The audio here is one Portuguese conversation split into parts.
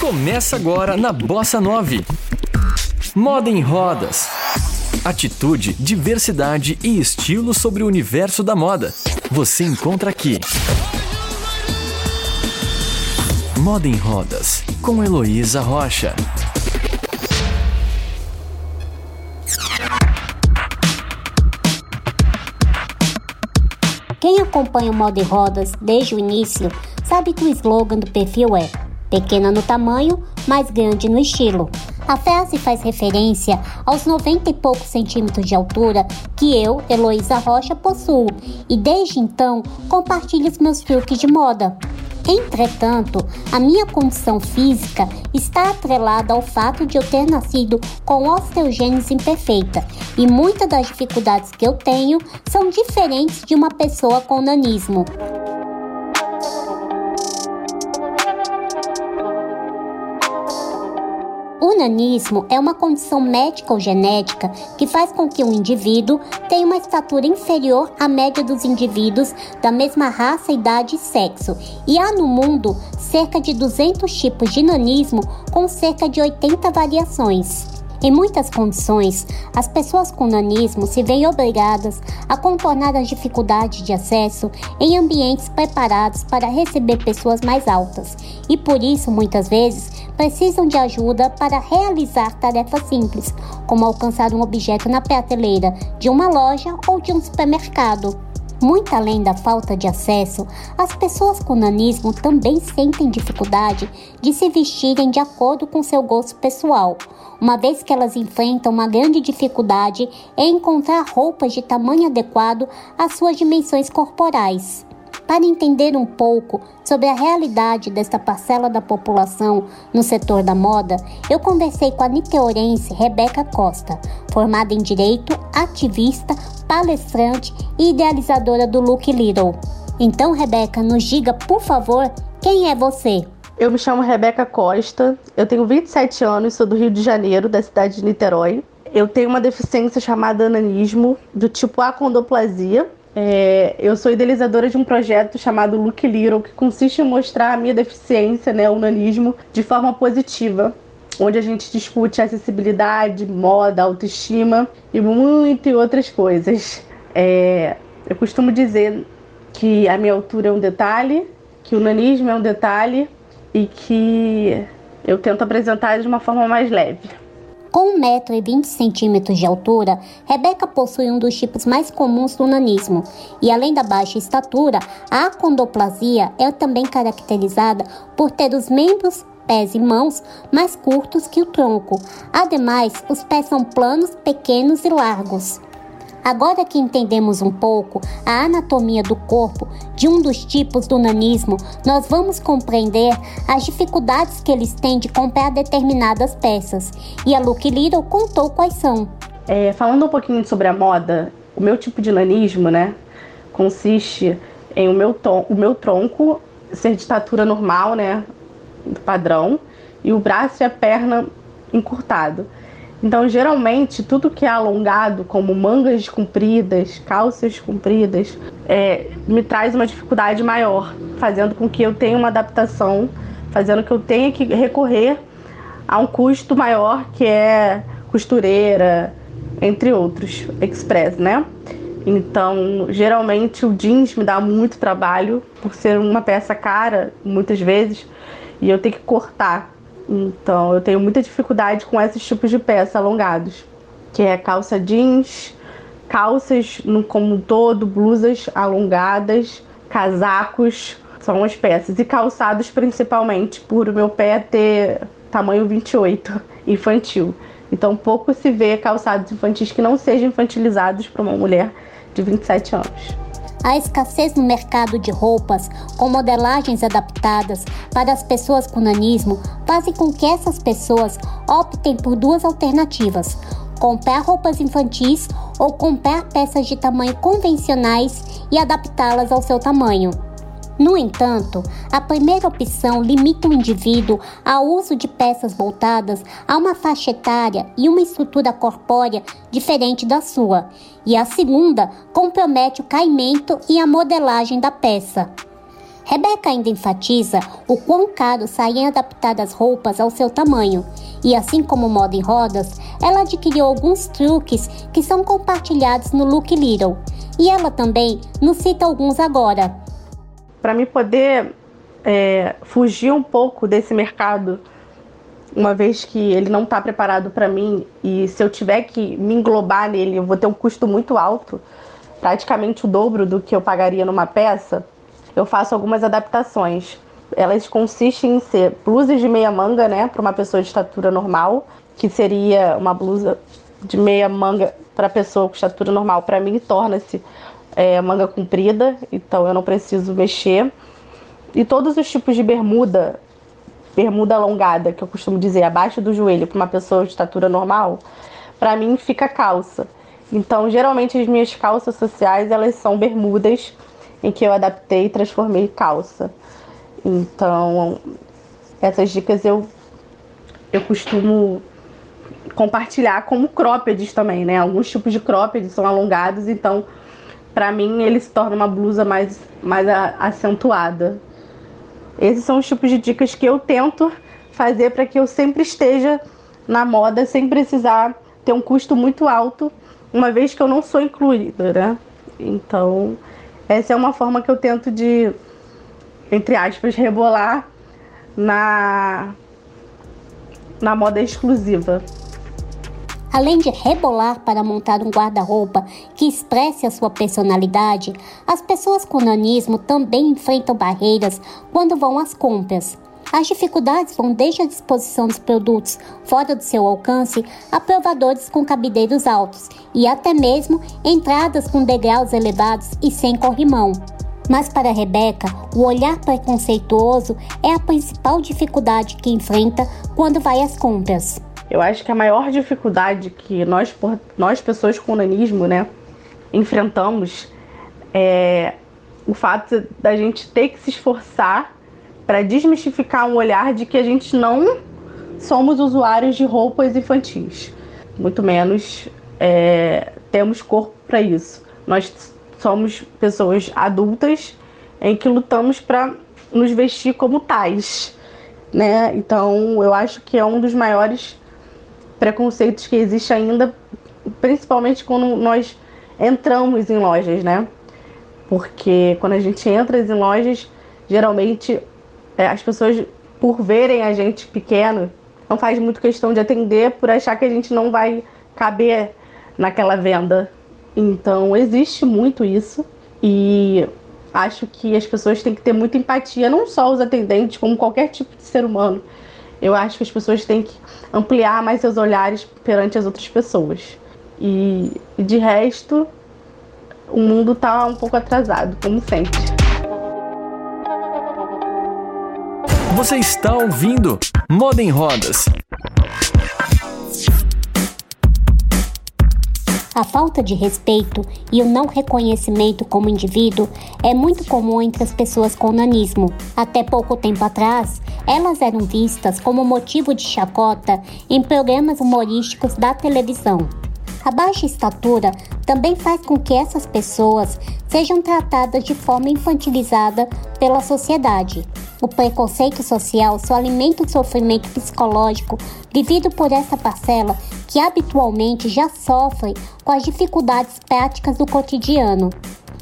Começa agora na Bossa 9. Moda em rodas. Atitude, diversidade e estilo sobre o universo da moda. Você encontra aqui. Moda em Rodas, com Heloísa Rocha. Quem acompanha o Moda em Rodas desde o início sabe que o slogan do perfil é pequena no tamanho, mas grande no estilo. A frase faz referência aos 90 e poucos centímetros de altura que eu, Heloísa Rocha, possuo e desde então compartilho os meus truques de moda. Entretanto, a minha condição física está atrelada ao fato de eu ter nascido com osteogênese imperfeita e muitas das dificuldades que eu tenho são diferentes de uma pessoa com nanismo. Nanismo é uma condição médica ou genética que faz com que um indivíduo tenha uma estatura inferior à média dos indivíduos da mesma raça, idade e sexo. E há no mundo cerca de 200 tipos de nanismo com cerca de 80 variações. Em muitas condições, as pessoas com nanismo se veem obrigadas a contornar as dificuldades de acesso em ambientes preparados para receber pessoas mais altas e por isso muitas vezes precisam de ajuda para realizar tarefas simples, como alcançar um objeto na prateleira de uma loja ou de um supermercado. Muito além da falta de acesso, as pessoas com nanismo também sentem dificuldade de se vestirem de acordo com seu gosto pessoal, uma vez que elas enfrentam uma grande dificuldade em encontrar roupas de tamanho adequado às suas dimensões corporais. Para entender um pouco sobre a realidade desta parcela da população no setor da moda, eu conversei com a niteorense Rebeca Costa, formada em Direito, ativista, palestrante e idealizadora do Look Little. Então, Rebeca, nos diga, por favor, quem é você? Eu me chamo Rebeca Costa, eu tenho 27 anos, sou do Rio de Janeiro, da cidade de Niterói. Eu tenho uma deficiência chamada ananismo, do tipo acondoplasia, é, eu sou idealizadora de um projeto chamado Look Little, que consiste em mostrar a minha deficiência, né, o nanismo, de forma positiva, onde a gente discute acessibilidade, moda, autoestima e muitas outras coisas. É, eu costumo dizer que a minha altura é um detalhe, que o nanismo é um detalhe e que eu tento apresentar de uma forma mais leve. Com 1,20m de altura, Rebeca possui um dos tipos mais comuns do nanismo, e além da baixa estatura, a acondoplasia é também caracterizada por ter os membros pés e mãos mais curtos que o tronco. Ademais, os pés são planos, pequenos e largos. Agora que entendemos um pouco a anatomia do corpo de um dos tipos do nanismo, nós vamos compreender as dificuldades que eles têm de comprar determinadas peças. E a Look Little contou quais são. É, falando um pouquinho sobre a moda, o meu tipo de nanismo, né, consiste em o meu, o meu tronco ser de estatura normal, né, padrão, e o braço e a perna encurtado. Então, geralmente, tudo que é alongado, como mangas compridas, calças compridas, é, me traz uma dificuldade maior, fazendo com que eu tenha uma adaptação, fazendo que eu tenha que recorrer a um custo maior, que é costureira, entre outros, express, né? Então, geralmente o jeans me dá muito trabalho por ser uma peça cara, muitas vezes, e eu tenho que cortar então eu tenho muita dificuldade com esses tipos de peça alongados, que é calça jeans, calças no como um todo, blusas alongadas, casacos, são as peças e calçados principalmente por meu pé ter tamanho 28 infantil. Então pouco se vê calçados infantis que não sejam infantilizados para uma mulher de 27 anos. A escassez no mercado de roupas com modelagens adaptadas para as pessoas com nanismo fazem com que essas pessoas optem por duas alternativas: comprar roupas infantis ou comprar peças de tamanho convencionais e adaptá-las ao seu tamanho. No entanto, a primeira opção limita o indivíduo ao uso de peças voltadas a uma faixa etária e uma estrutura corpórea diferente da sua, e a segunda compromete o caimento e a modelagem da peça. Rebeca ainda enfatiza o quão caro saem adaptadas roupas ao seu tamanho, e assim como moda em rodas, ela adquiriu alguns truques que são compartilhados no Look Little, e ela também nos cita alguns agora. Para me poder é, fugir um pouco desse mercado, uma vez que ele não está preparado para mim, e se eu tiver que me englobar nele, eu vou ter um custo muito alto, praticamente o dobro do que eu pagaria numa peça eu faço algumas adaptações. Elas consistem em ser blusas de meia manga, né, para uma pessoa de estatura normal, que seria uma blusa de meia manga para pessoa com estatura normal. Para mim, torna-se é, manga comprida, então eu não preciso mexer. E todos os tipos de bermuda, bermuda alongada, que eu costumo dizer, abaixo do joelho, para uma pessoa de estatura normal, para mim fica calça. Então, geralmente as minhas calças sociais, elas são bermudas em que eu adaptei e transformei calça. Então, essas dicas eu, eu costumo compartilhar como croppeds também, né? Alguns tipos de cropped são alongados, então para mim ele se torna uma blusa mais, mais acentuada. Esses são os tipos de dicas que eu tento fazer para que eu sempre esteja na moda sem precisar ter um custo muito alto, uma vez que eu não sou incluída, né? Então, essa é uma forma que eu tento de, entre aspas, rebolar na, na moda exclusiva. Além de rebolar para montar um guarda-roupa que expresse a sua personalidade, as pessoas com nanismo também enfrentam barreiras quando vão às compras. As dificuldades vão desde a disposição dos produtos fora do seu alcance a provadores com cabideiros altos e até mesmo entradas com degraus elevados e sem corrimão. Mas para Rebeca, o olhar preconceituoso é a principal dificuldade que enfrenta quando vai às compras. Eu acho que a maior dificuldade que nós, nós pessoas com nanismo, né, enfrentamos é o fato da gente ter que se esforçar para desmistificar um olhar de que a gente não somos usuários de roupas infantis, muito menos é, temos corpo para isso. Nós somos pessoas adultas em que lutamos para nos vestir como tais, né? Então eu acho que é um dos maiores preconceitos que existe ainda, principalmente quando nós entramos em lojas, né? Porque quando a gente entra em lojas, geralmente é, as pessoas, por verem a gente pequeno, não faz muito questão de atender por achar que a gente não vai caber naquela venda. Então, existe muito isso e acho que as pessoas têm que ter muita empatia, não só os atendentes, como qualquer tipo de ser humano. Eu acho que as pessoas têm que ampliar mais seus olhares perante as outras pessoas. E, de resto, o mundo está um pouco atrasado, como sempre. Você está ouvindo Moda em Rodas. A falta de respeito e o não reconhecimento como indivíduo é muito comum entre as pessoas com nanismo. Até pouco tempo atrás, elas eram vistas como motivo de chacota em programas humorísticos da televisão. A baixa estatura também faz com que essas pessoas sejam tratadas de forma infantilizada pela sociedade. O preconceito social só alimenta o sofrimento psicológico vivido por essa parcela que habitualmente já sofre com as dificuldades práticas do cotidiano.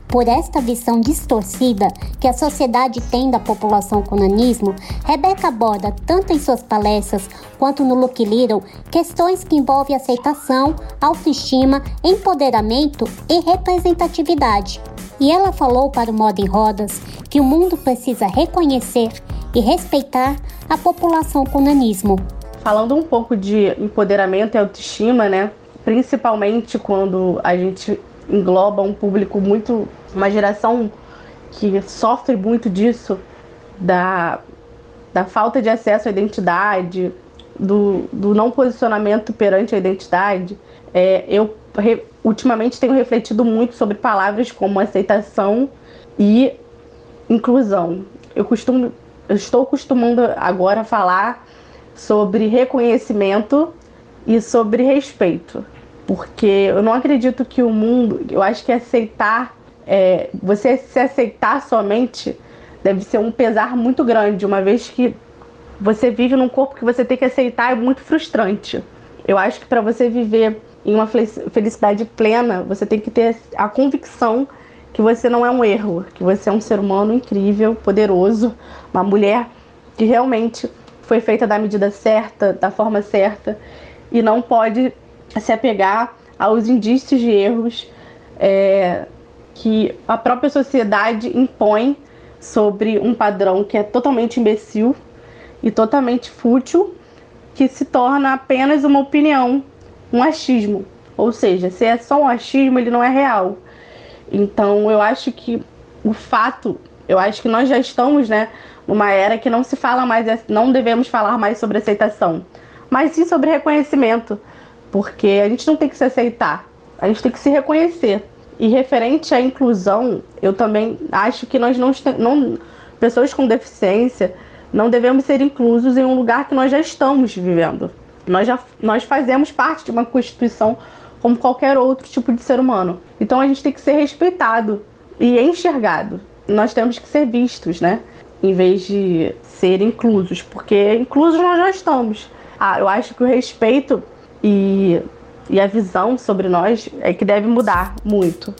Por esta visão distorcida que a sociedade tem da população com nanismo, Rebeca aborda tanto em suas palestras quanto no Look Little questões que envolvem aceitação, autoestima, empoderamento e representatividade. E ela falou para o Moda em Rodas que o mundo precisa reconhecer e respeitar a população com nanismo. Falando um pouco de empoderamento e autoestima, né? Principalmente quando a gente engloba um público muito, uma geração que sofre muito disso, da, da falta de acesso à identidade, do, do não posicionamento perante a identidade. É, eu re, ultimamente tenho refletido muito sobre palavras como aceitação e inclusão. Eu costumo, eu estou acostumando agora falar sobre reconhecimento e sobre respeito porque eu não acredito que o mundo, eu acho que aceitar, é, você se aceitar somente deve ser um pesar muito grande, uma vez que você vive num corpo que você tem que aceitar é muito frustrante. Eu acho que para você viver em uma felicidade plena, você tem que ter a convicção que você não é um erro, que você é um ser humano incrível, poderoso, uma mulher que realmente foi feita da medida certa, da forma certa, e não pode se apegar aos indícios de erros é, que a própria sociedade impõe sobre um padrão que é totalmente imbecil e totalmente fútil, que se torna apenas uma opinião, um achismo. Ou seja, se é só um achismo, ele não é real. Então, eu acho que o fato, eu acho que nós já estamos, né, numa era que não se fala mais, não devemos falar mais sobre aceitação, mas sim sobre reconhecimento, porque a gente não tem que se aceitar, a gente tem que se reconhecer. E referente à inclusão, eu também acho que nós não, não pessoas com deficiência não devemos ser inclusos em um lugar que nós já estamos vivendo. Nós já nós fazemos parte de uma constituição como qualquer outro tipo de ser humano. Então a gente tem que ser respeitado e enxergado. Nós temos que ser vistos, né? Em vez de ser inclusos, porque inclusos nós já estamos. Ah, eu acho que o respeito e, e a visão sobre nós é que deve mudar muito.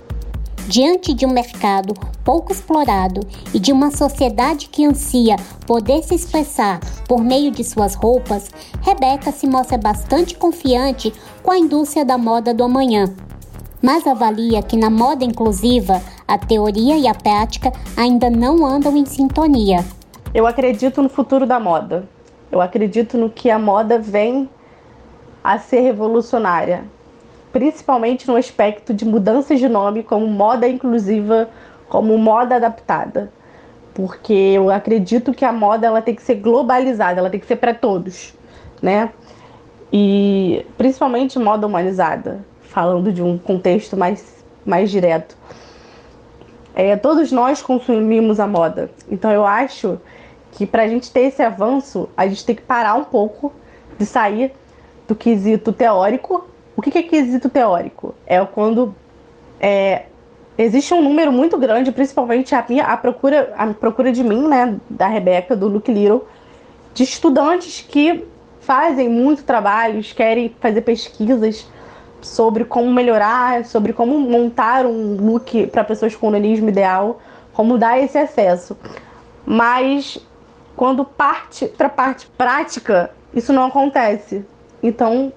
Diante de um mercado pouco explorado e de uma sociedade que ansia poder se expressar por meio de suas roupas, Rebeca se mostra bastante confiante com a indústria da moda do amanhã. Mas avalia que na moda inclusiva, a teoria e a prática ainda não andam em sintonia. Eu acredito no futuro da moda. Eu acredito no que a moda vem a ser revolucionária principalmente no aspecto de mudanças de nome, como moda inclusiva, como moda adaptada. Porque eu acredito que a moda ela tem que ser globalizada, ela tem que ser para todos, né? E principalmente moda humanizada, falando de um contexto mais, mais direto. É, todos nós consumimos a moda, então eu acho que para a gente ter esse avanço, a gente tem que parar um pouco de sair do quesito teórico o que é quesito teórico? É quando é, existe um número muito grande, principalmente a, minha, a, procura, a procura de mim, né, da Rebeca, do Luke Little, de estudantes que fazem muito trabalhos, querem fazer pesquisas sobre como melhorar, sobre como montar um look para pessoas com nanismo ideal, como dar esse acesso. Mas quando parte para parte prática, isso não acontece. Então,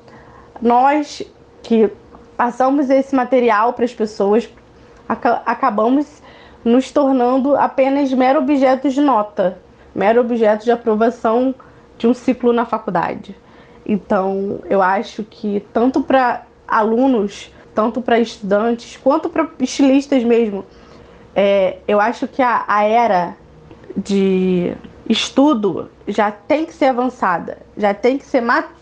nós que passamos esse material para as pessoas acabamos nos tornando apenas mero objetos de nota, mero objeto de aprovação de um ciclo na faculdade. Então, eu acho que tanto para alunos, tanto para estudantes, quanto para estilistas mesmo, é, eu acho que a, a era de estudo já tem que ser avançada, já tem que ser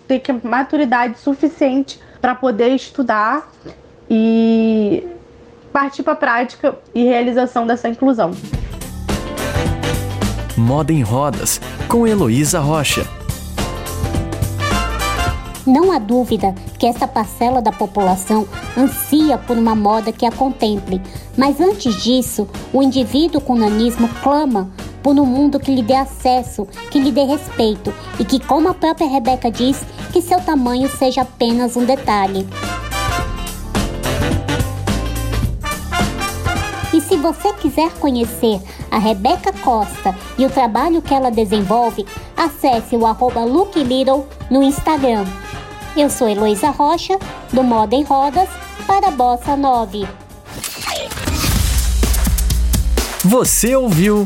ter que maturidade suficiente para poder estudar e partir para a prática e realização dessa inclusão. Moda em Rodas, com Heloísa Rocha. Não há dúvida que essa parcela da população ansia por uma moda que a contemple, mas antes disso, o indivíduo com nanismo clama por um mundo que lhe dê acesso, que lhe dê respeito e que, como a própria Rebeca diz, que seu tamanho seja apenas um detalhe. E se você quiser conhecer a Rebeca Costa e o trabalho que ela desenvolve, acesse o arroba no Instagram. Eu sou Heloísa Rocha, do Moda em Rodas, para Bossa 9. Você ouviu